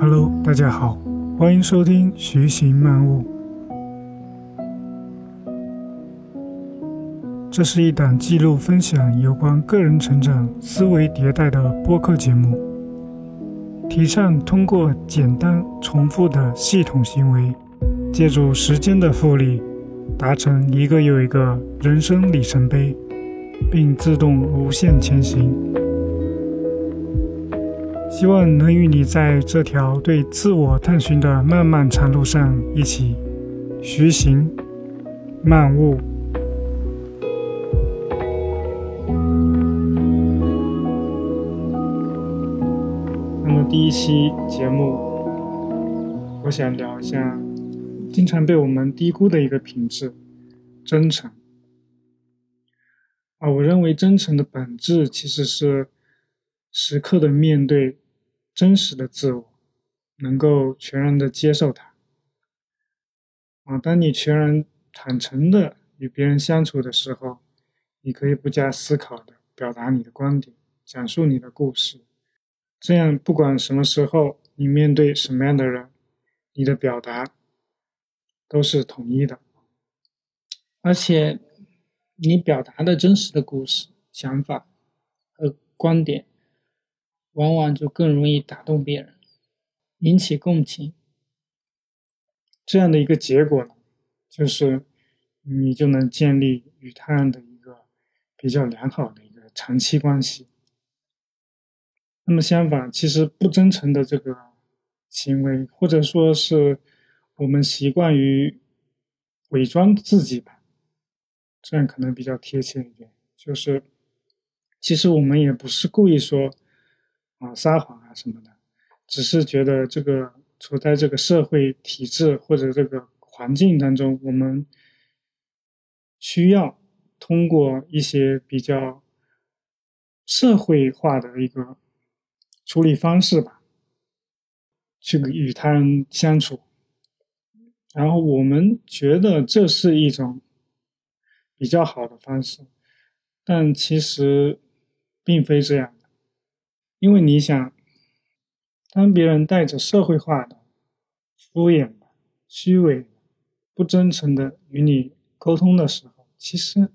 Hello，大家好，欢迎收听徐行漫悟。这是一档记录分享有关个人成长、思维迭代的播客节目，提倡通过简单重复的系统行为，借助时间的复利，达成一个又一个人生里程碑，并自动无限前行。希望能与你在这条对自我探寻的漫漫长路上一起徐行、漫悟。那么第一期节目，我想聊一下经常被我们低估的一个品质——真诚。啊，我认为真诚的本质其实是时刻的面对。真实的自我，能够全然的接受它。啊，当你全然坦诚的与别人相处的时候，你可以不加思考的表达你的观点，讲述你的故事。这样，不管什么时候你面对什么样的人，你的表达都是统一的。而且，你表达的真实的故事、想法和观点。往往就更容易打动别人，引起共情。这样的一个结果呢，就是你就能建立与他人的一个比较良好的一个长期关系。那么相反，其实不真诚的这个行为，或者说是我们习惯于伪装自己吧，这样可能比较贴切一点。就是其实我们也不是故意说。啊，撒谎啊什么的，只是觉得这个处在这个社会体制或者这个环境当中，我们需要通过一些比较社会化的一个处理方式吧，去与他人相处。然后我们觉得这是一种比较好的方式，但其实并非这样。因为你想，当别人带着社会化的、敷衍、虚伪、不真诚的与你沟通的时候，其实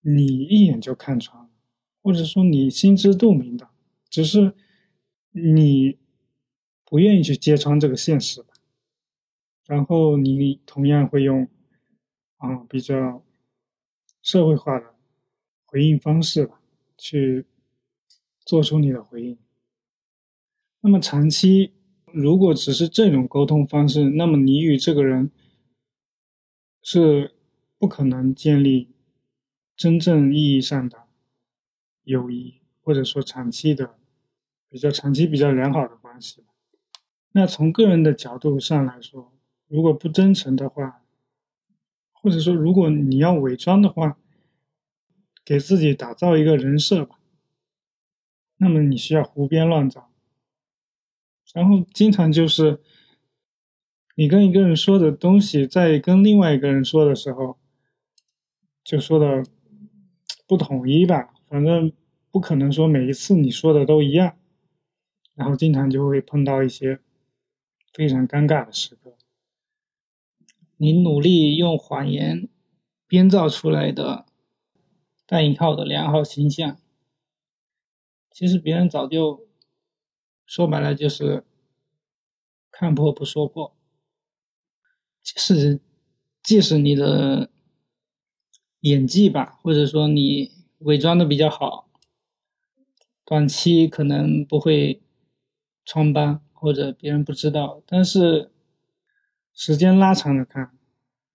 你一眼就看穿了，或者说你心知肚明的，只是你不愿意去揭穿这个现实。然后你同样会用啊比较社会化的回应方式吧去。做出你的回应。那么长期，如果只是这种沟通方式，那么你与这个人是不可能建立真正意义上的友谊，或者说长期的、比较长期、比较良好的关系。那从个人的角度上来说，如果不真诚的话，或者说如果你要伪装的话，给自己打造一个人设吧。那么你需要胡编乱造，然后经常就是你跟一个人说的东西，在跟另外一个人说的时候，就说的不统一吧。反正不可能说每一次你说的都一样，然后经常就会碰到一些非常尴尬的时刻。你努力用谎言编造出来的带引号的良好形象。其实别人早就说白了，就是看破不说破。即使即使你的演技吧，或者说你伪装的比较好，短期可能不会穿帮或者别人不知道，但是时间拉长了看，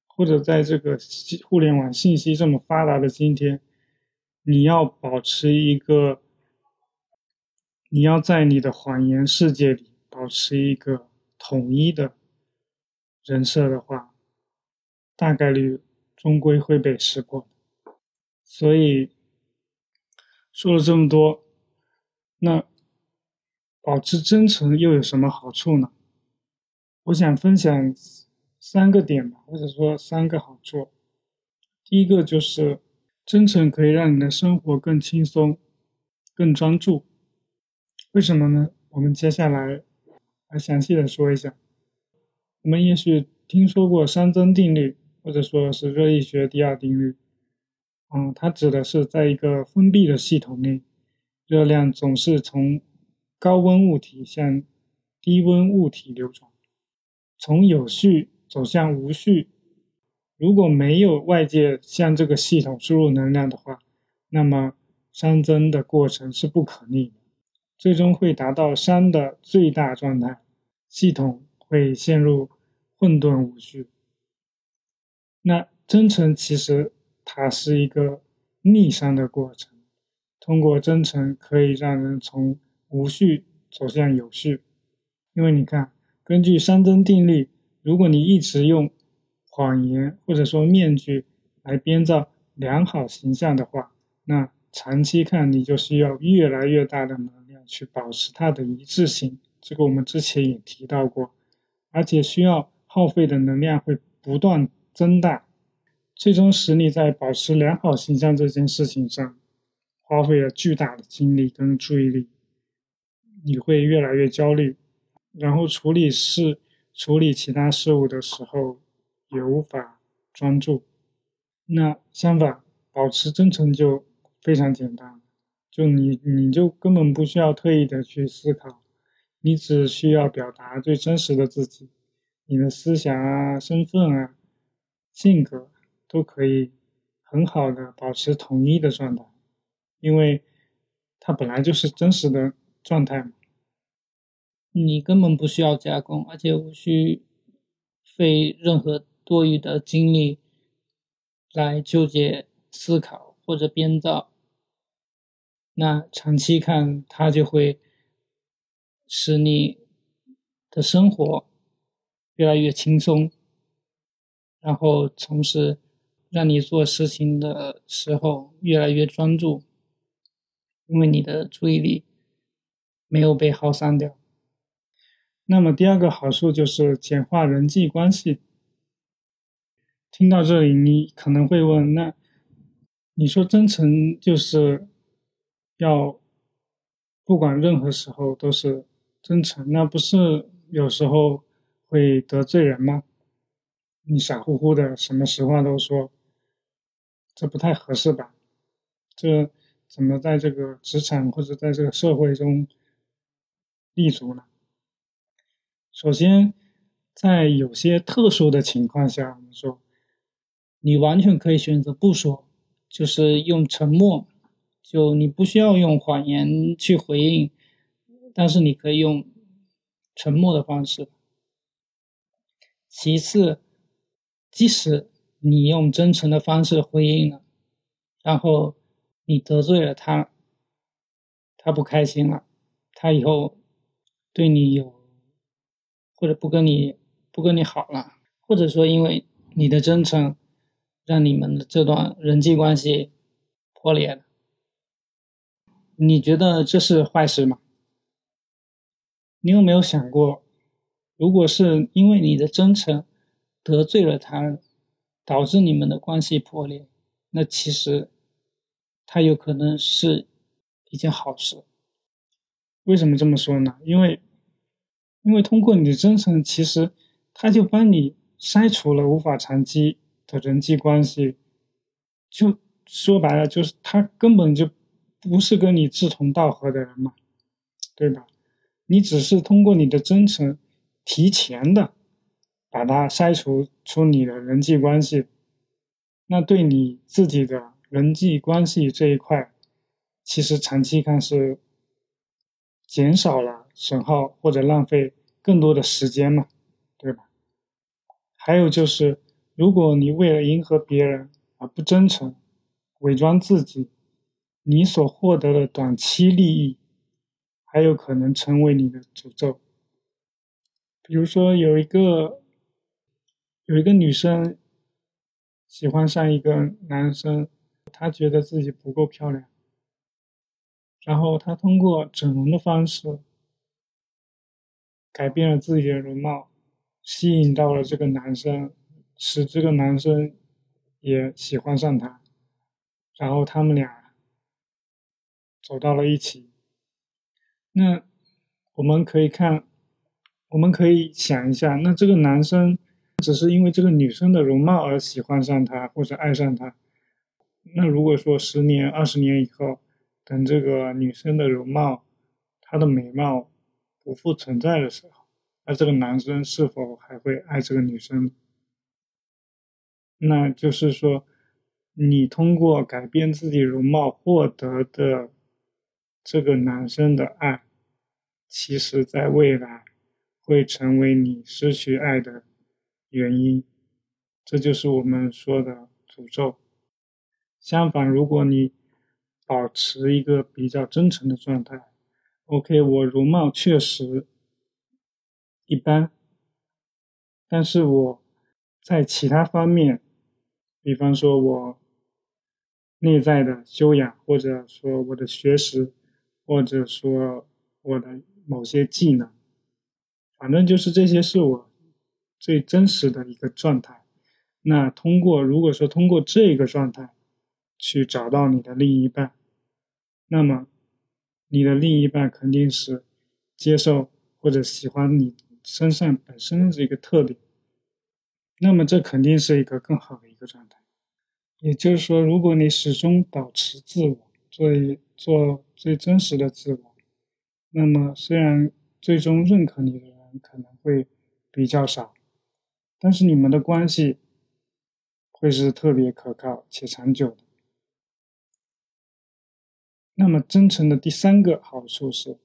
或者在这个互联网信息这么发达的今天，你要保持一个。你要在你的谎言世界里保持一个统一的人设的话，大概率终归会被识破。所以说了这么多，那保持真诚又有什么好处呢？我想分享三个点吧，或者说三个好处。第一个就是真诚可以让你的生活更轻松、更专注。为什么呢？我们接下来来详细的说一下。我们也许听说过熵增定律，或者说是热力学第二定律。嗯，它指的是在一个封闭的系统内，热量总是从高温物体向低温物体流转，从有序走向无序。如果没有外界向这个系统输入能量的话，那么熵增的过程是不可逆的，最终会达到熵的最大状态，系统会陷入混沌无序。那真诚其实它是一个逆熵的过程，通过真诚可以让人从无序走向有序。因为你看，根据熵增定律，如果你一直用谎言或者说面具来编造良好形象的话，那长期看你就需要越来越大的能量去保持它的一致性。这个我们之前也提到过，而且需要耗费的能量会不断增大，最终使你在保持良好形象这件事情上花费了巨大的精力跟注意力，你会越来越焦虑，然后处理事、处理其他事物的时候。也无法专注。那相反，保持真诚就非常简单，就你你就根本不需要特意的去思考，你只需要表达最真实的自己，你的思想啊、身份啊、性格都可以很好的保持统一的状态，因为它本来就是真实的状态嘛。你根本不需要加工，而且无需费任何。多余的精力来纠结、思考或者编造，那长期看，它就会使你的生活越来越轻松，然后从事让你做事情的时候越来越专注，因为你的注意力没有被耗散掉。那么第二个好处就是简化人际关系。听到这里，你可能会问：那你说真诚就是要不管任何时候都是真诚，那不是有时候会得罪人吗？你傻乎乎的什么实话都说，这不太合适吧？这怎么在这个职场或者在这个社会中立足呢？首先，在有些特殊的情况下，我们说。你完全可以选择不说，就是用沉默，就你不需要用谎言去回应，但是你可以用沉默的方式。其次，即使你用真诚的方式回应了，然后你得罪了他，他不开心了，他以后对你有或者不跟你不跟你好了，或者说因为你的真诚。让你们的这段人际关系破裂了，你觉得这是坏事吗？你有没有想过，如果是因为你的真诚得罪了他，导致你们的关系破裂，那其实他有可能是一件好事。为什么这么说呢？因为，因为通过你的真诚，其实他就帮你筛除了无法长期。的人际关系，就说白了，就是他根本就不是跟你志同道合的人嘛，对吧？你只是通过你的真诚，提前的把他筛除出你的人际关系，那对你自己的人际关系这一块，其实长期看是减少了损耗或者浪费更多的时间嘛，对吧？还有就是。如果你为了迎合别人而不真诚，伪装自己，你所获得的短期利益，还有可能成为你的诅咒。比如说，有一个有一个女生喜欢上一个男生，她觉得自己不够漂亮，然后她通过整容的方式改变了自己的容貌，吸引到了这个男生，使这个男生也喜欢上她，然后他们俩走到了一起。那我们可以看，我们可以想一下，那这个男生只是因为这个女生的容貌而喜欢上她或者爱上她。那如果说十年、二十年以后，等这个女生的容貌、她的美貌不复存在的时候，那这个男生是否还会爱这个女生？那就是说，你通过改变自己容貌获得的这个男生的爱，其实在未来会成为你失去爱的原因。这就是我们说的诅咒。相反，如果你保持一个比较真诚的状态，OK，我容貌确实。一般，但是我在其他方面，比方说我内在的修养，或者说我的学识，或者说我的某些技能，反正就是这些是我最真实的一个状态。那通过如果说通过这个状态去找到你的另一半，那么你的另一半肯定是接受或者喜欢你。身上本身的这个特点，那么这肯定是一个更好的一个状态。也就是说，如果你始终保持自我，做一做最真实的自我，那么虽然最终认可你的人可能会比较少，但是你们的关系会是特别可靠且长久的。那么，真诚的第三个好处是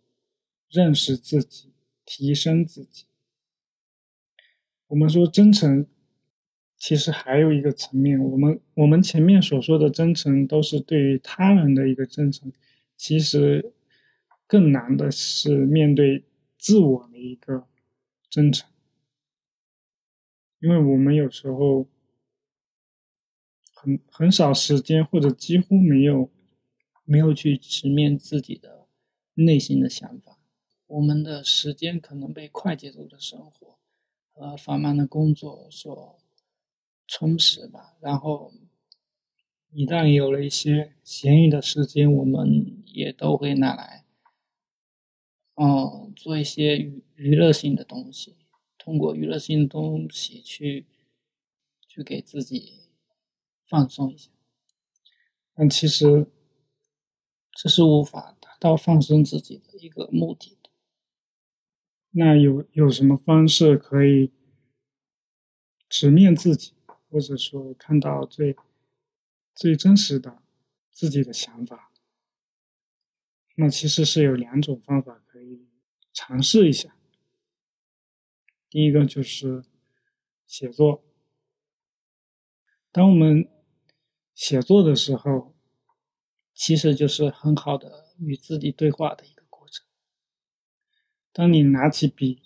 认识自己，提升自己。我们说真诚，其实还有一个层面。我们我们前面所说的真诚，都是对于他人的一个真诚。其实更难的是面对自我的一个真诚，因为我们有时候很很少时间，或者几乎没有没有去直面自己的内心的想法。我们的时间可能被快节奏的生活。和繁忙的工作所充实吧，然后一旦有了一些闲余的时间，我们也都会拿来，嗯，做一些娱娱乐性的东西，通过娱乐性的东西去去给自己放松一下。但其实这是无法达到放松自己的一个目的。那有有什么方式可以直面自己，或者说看到最最真实的自己的想法？那其实是有两种方法可以尝试一下。第一个就是写作。当我们写作的时候，其实就是很好的与自己对话的一个过程。当你拿起笔，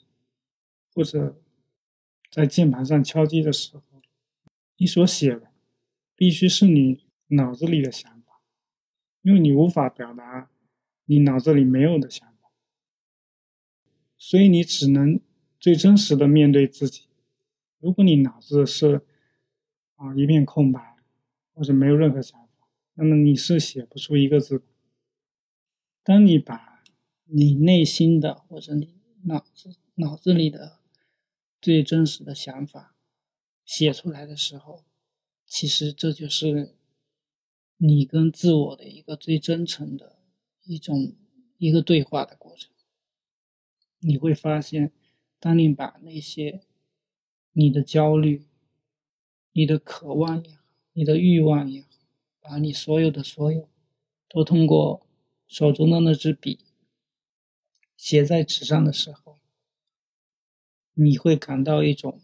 或者在键盘上敲击的时候，你所写的必须是你脑子里的想法，因为你无法表达你脑子里没有的想法，所以你只能最真实的面对自己。如果你脑子是啊一片空白，或者没有任何想法，那么你是写不出一个字。当你把你内心的或者你脑子脑子里的最真实的想法写出来的时候，其实这就是你跟自我的一个最真诚的一种一个对话的过程。你会发现，当你把那些你的焦虑、你的渴望也好、你的欲望也好，把你所有的所有都通过手中的那支笔。写在纸上的时候，你会感到一种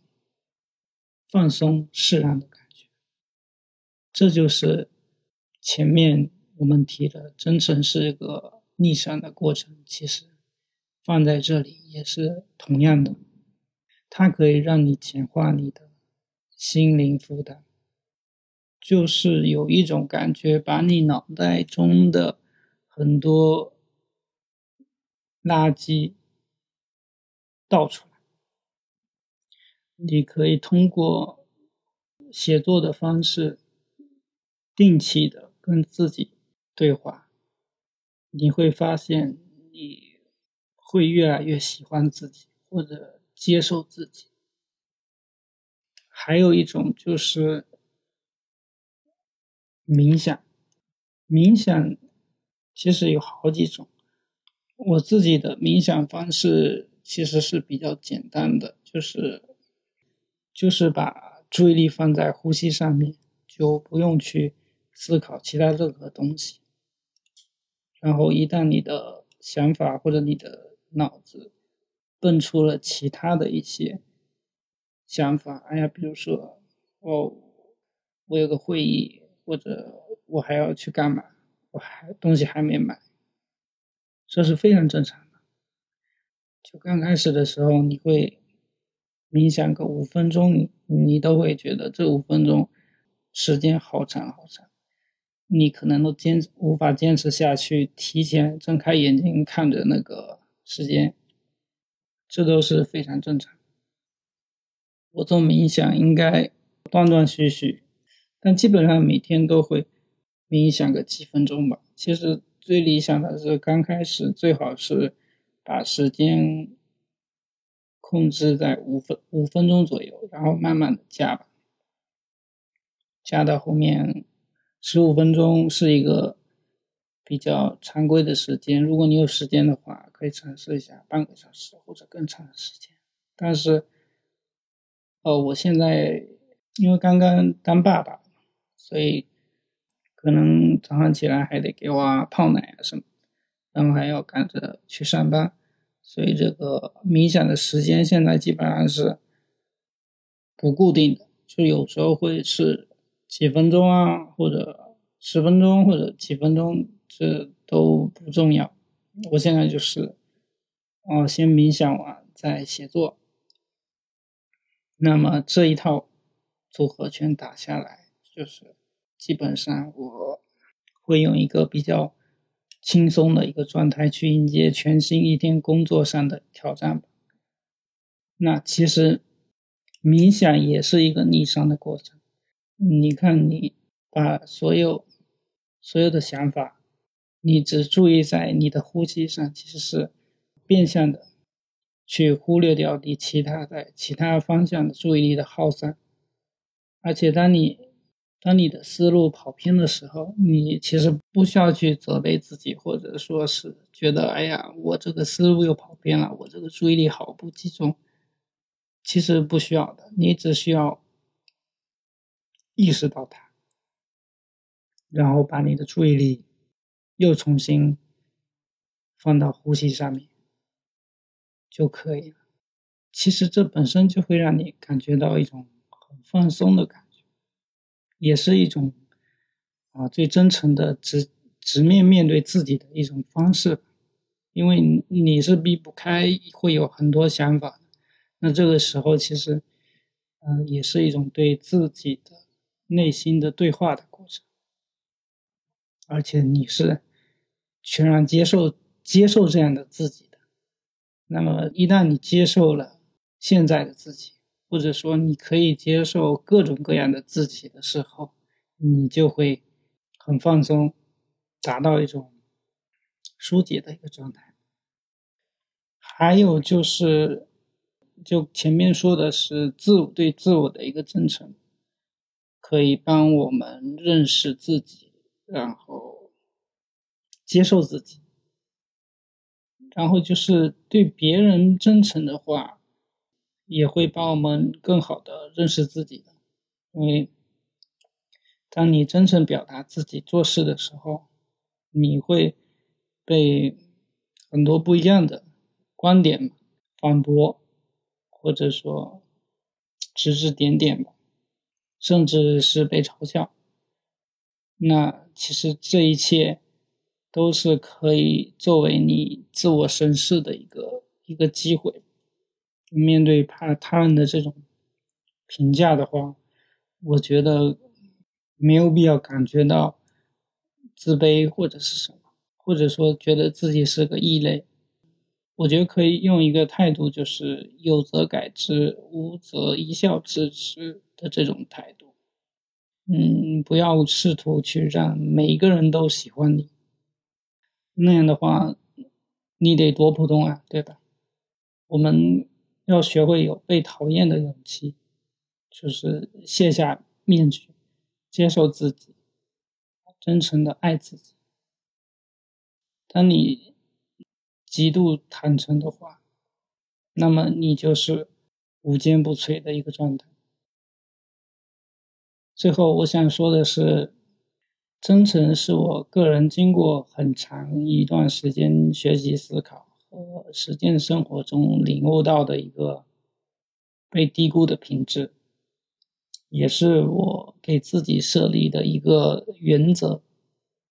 放松释然的感觉。这就是前面我们提的，真诚是一个逆向的过程。其实放在这里也是同样的，它可以让你简化你的心灵负担，就是有一种感觉，把你脑袋中的很多。垃圾倒出来，你可以通过写作的方式，定期的跟自己对话，你会发现你会越来越喜欢自己，或者接受自己。还有一种就是冥想，冥想其实有好几种，我自己的冥想方式其实是比较简单的，就是就是把注意力放在呼吸上面，就不用去思考其他任何东西。然后一旦你的想法或者你的脑子蹦出了其他的一些想法，哎呀，比如说哦，我有个会议。或者我还要去干嘛？我还东西还没买，这是非常正常的。就刚开始的时候，你会冥想个五分钟，你你都会觉得这五分钟时间好长好长，你可能都坚无法坚持下去，提前睁开眼睛看着那个时间，这都是非常正常。我做冥想应该断断续续。但基本上每天都会冥想个几分钟吧。其实最理想的是刚开始最好是把时间控制在五分五分钟左右，然后慢慢的加吧，加到后面十五分钟是一个比较常规的时间。如果你有时间的话，可以尝试一下半个小时或者更长的时间。但是，呃，我现在因为刚刚当爸爸。所以，可能早上起来还得给娃泡奶啊什么，然后还要赶着去上班，所以这个冥想的时间现在基本上是不固定的，就有时候会是几分钟啊，或者十分钟，或者几分钟，这都不重要。我现在就是，哦，先冥想完再写作，那么这一套组合拳打下来。就是基本上我会用一个比较轻松的一个状态去迎接全新一天工作上的挑战吧。那其实冥想也是一个逆商的过程。你看，你把所有所有的想法，你只注意在你的呼吸上，其实是变相的去忽略掉你其他在其他方向的注意力的耗散。而且当你当你的思路跑偏的时候，你其实不需要去责备自己，或者说是觉得哎呀，我这个思路又跑偏了，我这个注意力好不集中。其实不需要的，你只需要意识到它，然后把你的注意力又重新放到呼吸上面就可以了。其实这本身就会让你感觉到一种很放松的感觉。也是一种啊最真诚的直直面面对自己的一种方式，因为你是避不开会有很多想法，那这个时候其实嗯也是一种对自己的内心的对话的过程，而且你是全然接受接受这样的自己的，那么一旦你接受了现在的自己。或者说，你可以接受各种各样的自己的时候，你就会很放松，达到一种疏解的一个状态。还有就是，就前面说的是自我对自我的一个真诚，可以帮我们认识自己，然后接受自己。然后就是对别人真诚的话。也会帮我们更好的认识自己的，因为当你真诚表达自己做事的时候，你会被很多不一样的观点反驳，或者说指指点点吧，甚至是被嘲笑。那其实这一切都是可以作为你自我审视的一个一个机会。面对他他人的这种评价的话，我觉得没有必要感觉到自卑或者是什么，或者说觉得自己是个异类。我觉得可以用一个态度，就是有则改之，无则一笑置之的这种态度。嗯，不要试图去让每一个人都喜欢你，那样的话，你得多普通啊，对吧？我们要学会有被讨厌的勇气，就是卸下面具，接受自己，真诚的爱自己。当你极度坦诚的话，那么你就是无坚不摧的一个状态。最后，我想说的是，真诚是我个人经过很长一段时间学习思考和实践生活中领悟到的一个被低估的品质，也是我给自己设立的一个原则，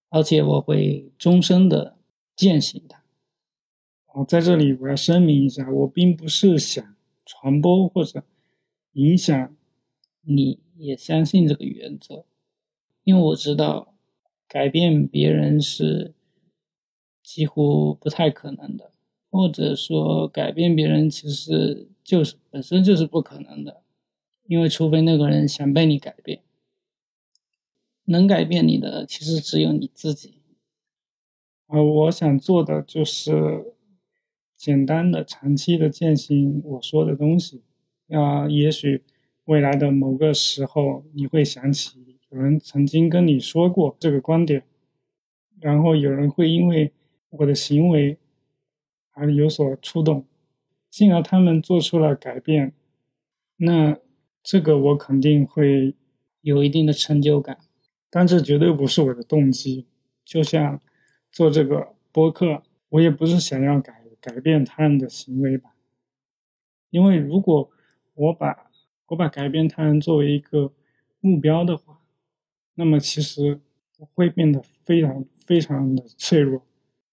而且我会终身的。践行它。哦，在这里我要声明一下，我并不是想传播或者影响你也相信这个原则，因为我知道改变别人是几乎不太可能的，或者说改变别人其实就是本身就是不可能的，因为除非那个人想被你改变，能改变你的其实只有你自己。呃，我想做的就是简单的、长期的践行我说的东西。啊，也许未来的某个时候，你会想起有人曾经跟你说过这个观点，然后有人会因为我的行为而有所触动，进而他们做出了改变。那这个我肯定会有一定的成就感，但这绝对不是我的动机。就像。做这个播客，我也不是想要改改变他人的行为吧，因为如果我把我把改变他人作为一个目标的话，那么其实会变得非常非常的脆弱。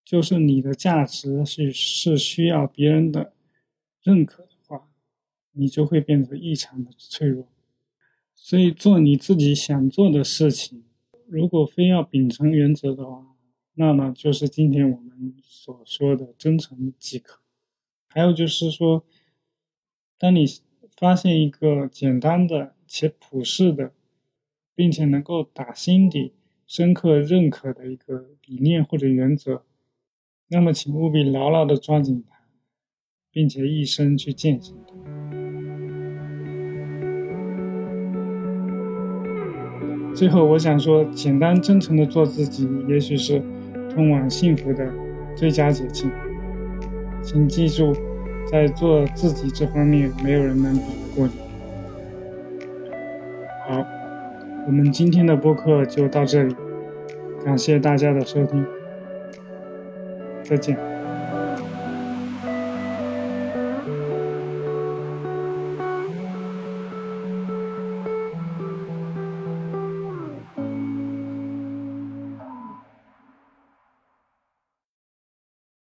就是你的价值是是需要别人的认可的话，你就会变得异常的脆弱。所以做你自己想做的事情，如果非要秉承原则的话。那么就是今天我们所说的真诚即可。还有就是说，当你发现一个简单的且普世的，并且能够打心底深刻认可的一个理念或者原则，那么请务必牢牢的抓紧它，并且一生去践行它。最后，我想说，简单真诚的做自己，也许是。通往幸福的最佳捷径，请记住，在做自己这方面，没有人能比得过你。好，我们今天的播客就到这里，感谢大家的收听，再见。